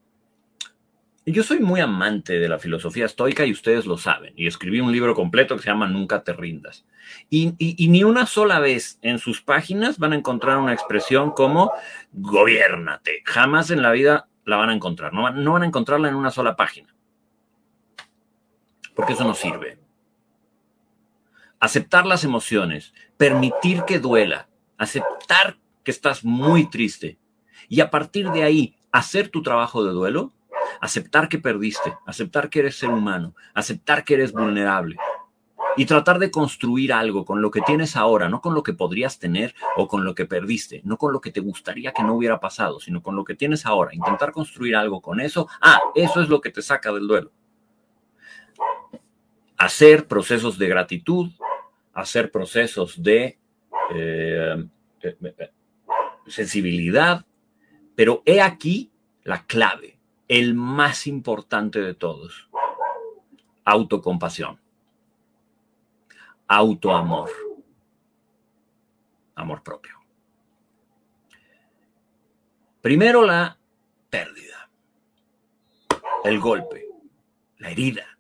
yo soy muy amante de la filosofía estoica y ustedes lo saben. Y escribí un libro completo que se llama Nunca te rindas. Y, ni una sola vez en sus páginas van a encontrar una expresión como gobiérnate. Jamás en la vida la van a encontrar. No, no van a encontrarla en una sola página. Porque eso no sirve. Aceptar las emociones, permitir que duela, aceptar que estás muy triste. Y a partir de ahí hacer tu trabajo de duelo, aceptar que perdiste, aceptar que eres ser humano, aceptar que eres vulnerable y tratar de construir algo con lo que tienes ahora, no con lo que podrías tener o con lo que perdiste, no con lo que te gustaría que no hubiera pasado, sino con lo que tienes ahora, intentar construir algo con eso, ah, eso es lo que te saca del duelo. Hacer procesos de gratitud, hacer procesos de... Eh, eh, eh, sensibilidad, pero he aquí la clave, el más importante de todos, autocompasión, autoamor, amor propio. Primero la pérdida, el golpe, la herida.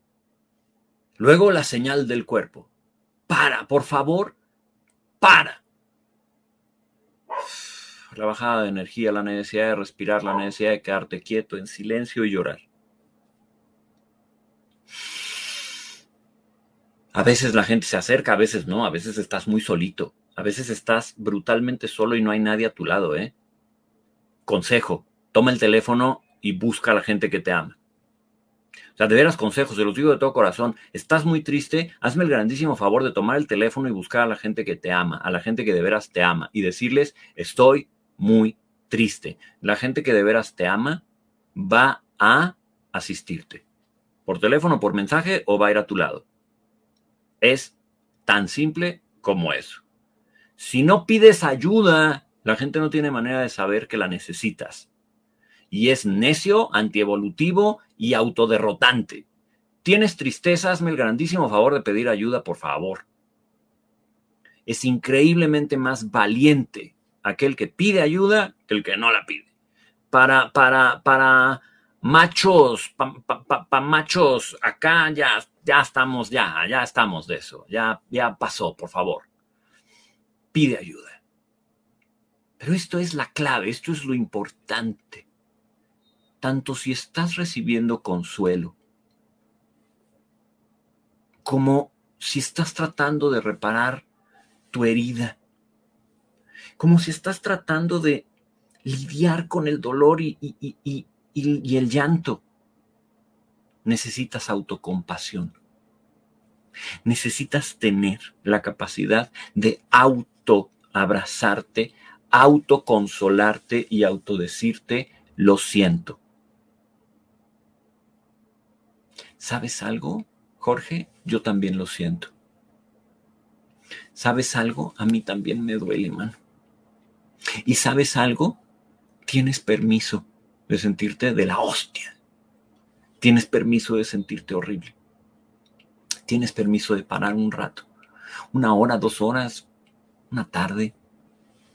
Luego la señal del cuerpo. Para, por favor, para la bajada de energía, la necesidad de respirar, la necesidad de quedarte quieto en silencio y llorar. A veces la gente se acerca, a veces no, a veces estás muy solito, a veces estás brutalmente solo y no hay nadie a tu lado, ¿eh? Consejo, toma el teléfono y busca a la gente que te ama. O sea, de veras consejos, se los digo de todo corazón. Estás muy triste, hazme el grandísimo favor de tomar el teléfono y buscar a la gente que te ama, a la gente que de veras te ama y decirles, estoy muy triste. La gente que de veras te ama va a asistirte. Por teléfono, por mensaje o va a ir a tu lado. Es tan simple como eso. Si no pides ayuda, la gente no tiene manera de saber que la necesitas. Y es necio, antievolutivo y autoderrotante. Tienes tristeza, hazme el grandísimo favor de pedir ayuda, por favor. Es increíblemente más valiente aquel que pide ayuda que el que no la pide. Para, para, para machos, para machos, acá ya, ya estamos, ya, ya estamos de eso, ya, ya pasó, por favor. Pide ayuda. Pero esto es la clave, esto es lo importante. Tanto si estás recibiendo consuelo, como si estás tratando de reparar tu herida, como si estás tratando de lidiar con el dolor y, el llanto. Necesitas autocompasión. Necesitas tener la capacidad de autoabrazarte, autoconsolarte y autodecirte, lo siento. ¿Sabes algo, Jorge? Yo también lo siento. ¿Sabes algo? A mí también me duele, mano. ¿Y sabes algo? Tienes permiso de sentirte de la hostia. Tienes permiso de sentirte horrible. Tienes permiso de parar un rato. Una hora, dos horas, una tarde.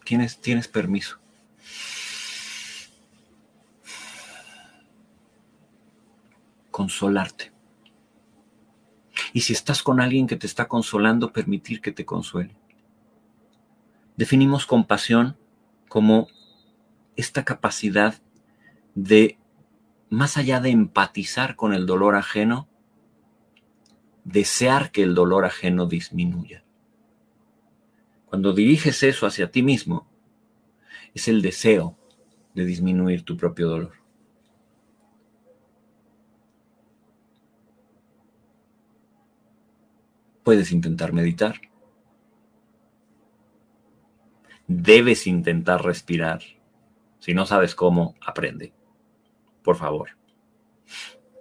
Tienes, tienes permiso. Consolarte. Y si estás con alguien que te está consolando, permitir que te consuele. Definimos compasión como esta capacidad de, más allá de empatizar con el dolor ajeno, desear que el dolor ajeno disminuya. Cuando diriges eso hacia ti mismo, es el deseo de disminuir tu propio dolor. Puedes intentar meditar. Debes intentar respirar. Si no sabes cómo, aprende. Por favor.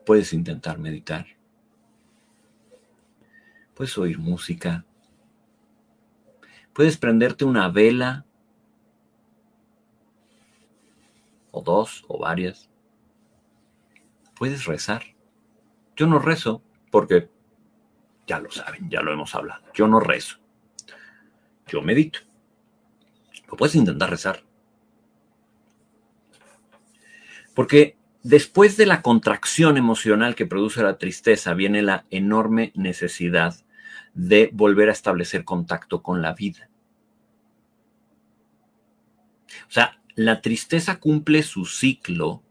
Puedes intentar meditar. Puedes oír música. Puedes prenderte una vela. O dos, o varias. Puedes rezar. Yo no rezo porque ya lo saben, ya lo hemos hablado. Yo no rezo. Yo medito. Lo puedes intentar rezar. Porque después de la contracción emocional que produce la tristeza viene la enorme necesidad de volver a establecer contacto con la vida. O sea, la tristeza cumple su ciclo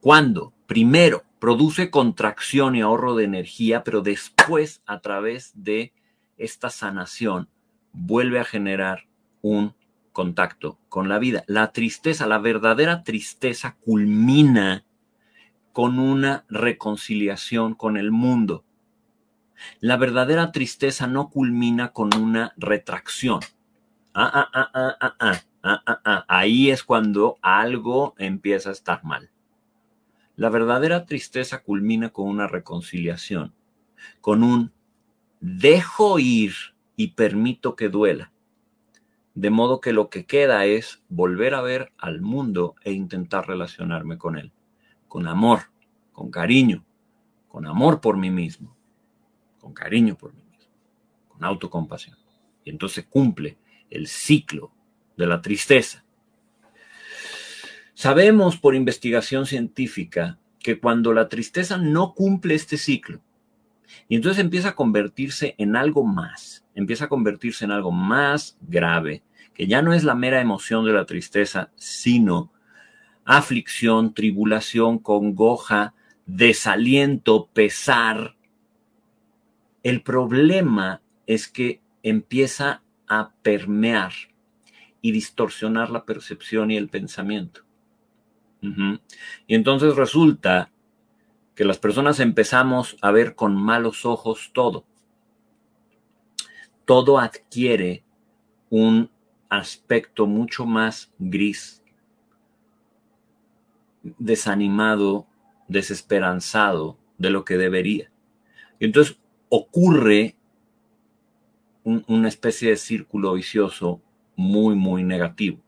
cuando, primero, produce contracción y ahorro de energía, pero después, a través de esta sanación, vuelve a generar un contacto con la vida. La tristeza, la verdadera tristeza culmina con una reconciliación con el mundo. La verdadera tristeza no culmina con una retracción. Ah, ah, ah, Ahí es cuando algo empieza a estar mal. La verdadera tristeza culmina con una reconciliación, con un dejo ir y permito que duela. De modo que lo que queda es volver a ver al mundo e intentar relacionarme con él, con amor, con cariño, con amor por mí mismo, con cariño por mí mismo, con autocompasión. Y entonces cumple el ciclo de la tristeza Sabemos por investigación científica que cuando la tristeza no cumple este ciclo, y entonces empieza a convertirse en algo más, empieza a convertirse en algo más grave, que ya no es la mera emoción de la tristeza, sino aflicción, tribulación, congoja, desaliento, pesar. El problema es que empieza a permear y distorsionar la percepción y el pensamiento. Y entonces resulta que las personas empezamos a ver con malos ojos todo. Todo adquiere un aspecto mucho más gris, desanimado, desesperanzado de lo que debería. Y entonces ocurre una especie de círculo vicioso muy, muy negativo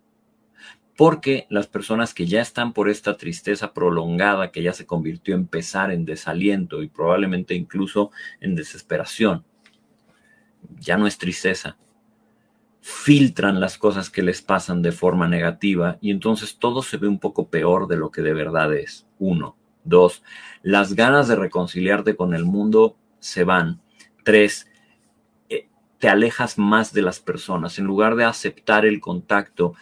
porque las personas que ya están por esta tristeza prolongada, que ya se convirtió en pesar, en desaliento y probablemente incluso en desesperación, ya no es tristeza, filtran las cosas que les pasan de forma negativa y entonces todo se ve un poco peor de lo que de verdad es. Uno. Dos, las ganas de reconciliarte con el mundo se van. Tres, eh, te alejas más de las personas. En lugar de aceptar el contacto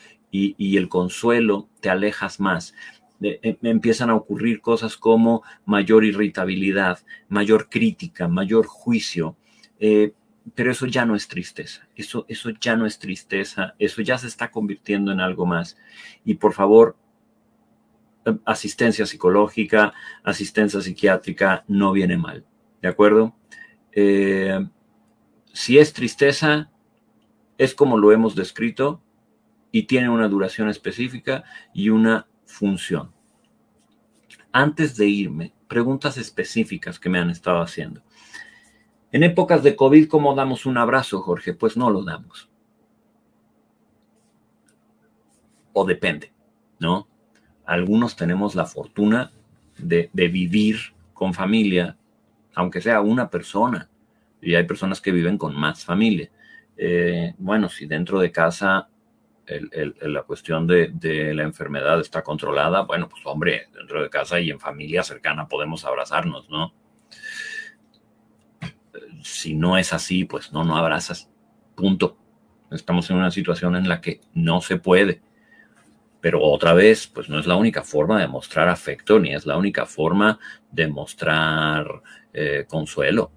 y, el consuelo, te alejas más. Em, empiezan a ocurrir cosas como mayor irritabilidad, mayor crítica, mayor juicio. Eh, pero eso ya no es tristeza, eso, eso ya no es tristeza, eso ya se está convirtiendo en algo más. Y por favor, em, asistencia psicológica, asistencia psiquiátrica no viene mal, ¿de acuerdo? Eh, si es tristeza, es como lo hemos descrito y tiene una duración específica y una función. Antes de irme, preguntas específicas que me han estado haciendo. En épocas de COVID, ¿cómo damos un abrazo, Jorge? Pues no lo damos. O depende, ¿no? Algunos tenemos la fortuna de, vivir con familia, aunque sea una persona, y hay personas que viven con más familia. Eh, bueno, si dentro de casa la cuestión de, la enfermedad está controlada, bueno, pues hombre, dentro de casa y en familia cercana podemos abrazarnos, ¿no? si no es así, pues no, no abrazas. Punto. Estamos en una situación en la que no se puede. Pero otra vez, pues no es la única forma de mostrar afecto, ni es la única forma de mostrar eh, consuelo.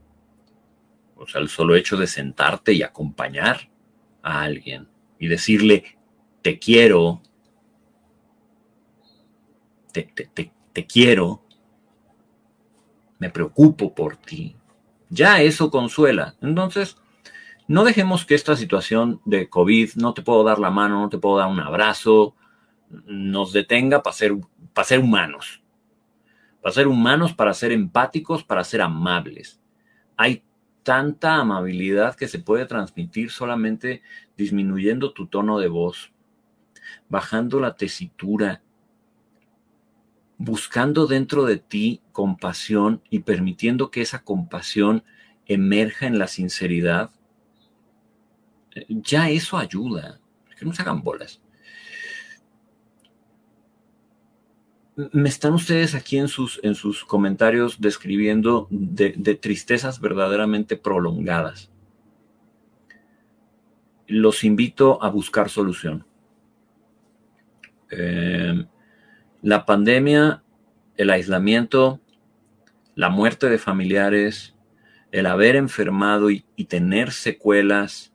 O sea, el solo hecho de sentarte y acompañar a alguien y decirle, te quiero, te, te, te quiero, me preocupo por ti, ya eso consuela. Entonces, no dejemos que esta situación de COVID, no te puedo dar la mano, no te puedo dar un abrazo, nos detenga para ser, para ser humanos. Para ser humanos, para ser empáticos, para ser amables. Hay tanta amabilidad que se puede transmitir solamente disminuyendo tu tono de voz, bajando la tesitura, buscando dentro de ti compasión y permitiendo que esa compasión emerja en la sinceridad, ya eso ayuda. Que no se hagan bolas. Me están ustedes aquí en sus, en sus comentarios describiendo de, tristezas verdaderamente prolongadas. Los invito a buscar solución. Eh, la pandemia, el aislamiento, la muerte de familiares, el haber enfermado y, tener secuelas,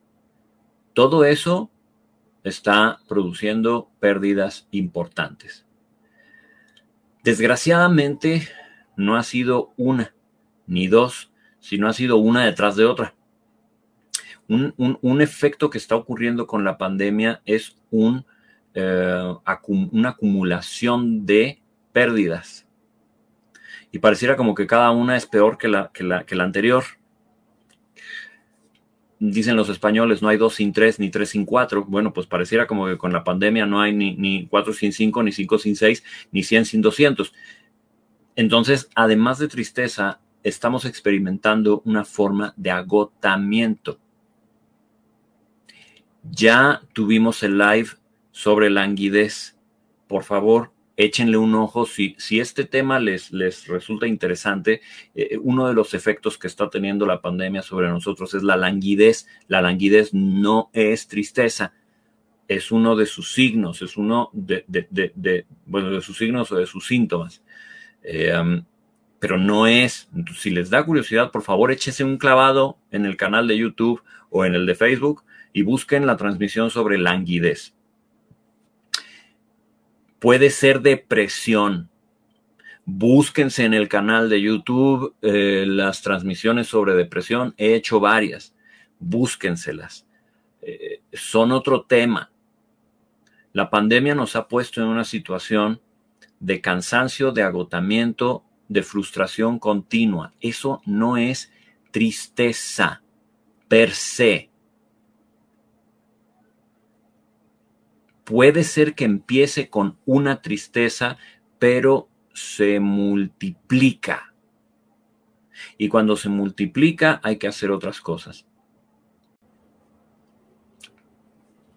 todo eso está produciendo pérdidas importantes. Desgraciadamente, no ha sido una ni dos, sino ha sido una detrás de otra. Un, efecto que está ocurriendo con la pandemia es un eh, una acumulación de pérdidas. Y pareciera como que cada una es peor que la, que la, que la anterior. Dicen los españoles, no hay dos sin tres, ni tres sin cuatro. Bueno, pues pareciera como que con la pandemia no hay ni, ni cuatro sin cinco, ni cinco sin seis, ni cien sin doscientos. Entonces, además de tristeza, estamos experimentando una forma de agotamiento. Ya tuvimos el live sobre languidez. Por favor, échenle un ojo si, si este tema les, les resulta interesante. Eh, uno de los efectos que está teniendo la pandemia sobre nosotros es la languidez. La languidez no es tristeza, es uno de sus signos, es uno de, bueno, de sus signos o de sus síntomas. Eh, pero no es, si les da curiosidad, por favor, échese un clavado en el canal de YouTube o en el de Facebook y busquen la transmisión sobre languidez puede ser depresión. Búsquense en el canal de YouTube eh, las transmisiones sobre depresión. He hecho varias. Búsquenselas. Eh, son otro tema. La pandemia nos ha puesto en una situación de cansancio, de agotamiento, de frustración continua. Eso no es tristeza per se. Puede ser que empiece con una tristeza, pero se multiplica. Y cuando se multiplica hay que hacer otras cosas.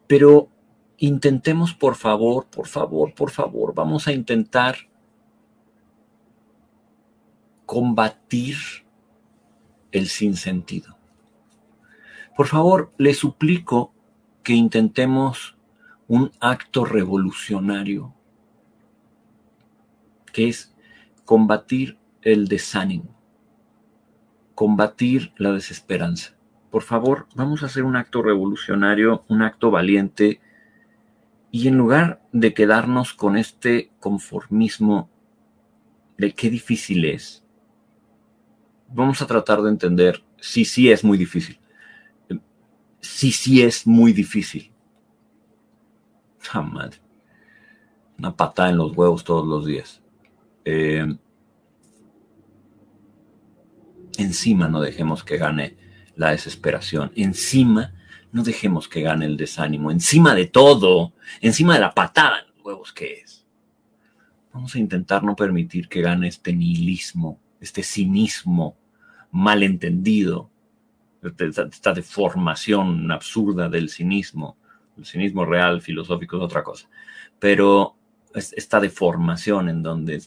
Pero intentemos, por favor, por favor, por favor, vamos a intentar combatir el sinsentido. Por favor, le suplico que intentemos un acto revolucionario que es combatir el desánimo, combatir la desesperanza. Por favor, vamos a hacer un acto revolucionario, un acto valiente, y en lugar de quedarnos con este conformismo de qué difícil es, vamos a tratar de entender si sí es muy difícil. Si sí es muy difícil. Ah, Una patada en los huevos todos los días. Eh, encima no dejemos que gane la desesperación. Encima no dejemos que gane el desánimo. Encima de todo, encima de la patada en los huevos que es. Vamos a intentar no permitir que gane este nihilismo, este cinismo malentendido, esta deformación absurda del cinismo. El cinismo real, filosófico es otra cosa. Pero esta deformación en donde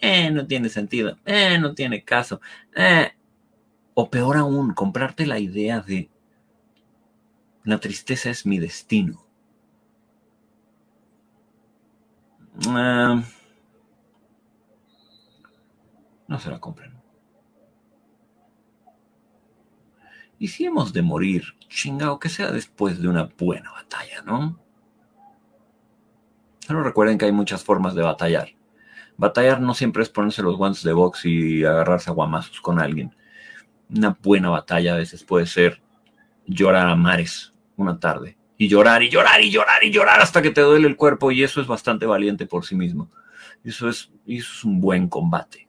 eh, no tiene sentido, eh, no tiene caso, eh. o peor aún, comprarte la idea de la tristeza es mi destino. Ah, no se la compren. Y si hemos de morir, chingado, que sea después de una buena batalla, ¿no? Solo recuerden que hay muchas formas de batallar. Batallar no siempre es ponerse los guantes de box y agarrarse a guamazos con alguien. Una buena batalla a veces puede ser llorar a mares una tarde. Y llorar y llorar y llorar y llorar hasta que te duele el cuerpo. Y eso es bastante valiente por sí mismo. Eso es, eso es un buen combate.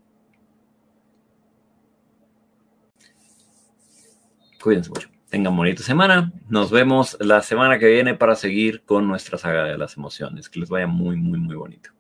Cuídense mucho. Tengan bonita semana. Nos vemos la semana que viene para seguir con nuestra saga de las emociones. Que les vaya muy, muy, muy bonito.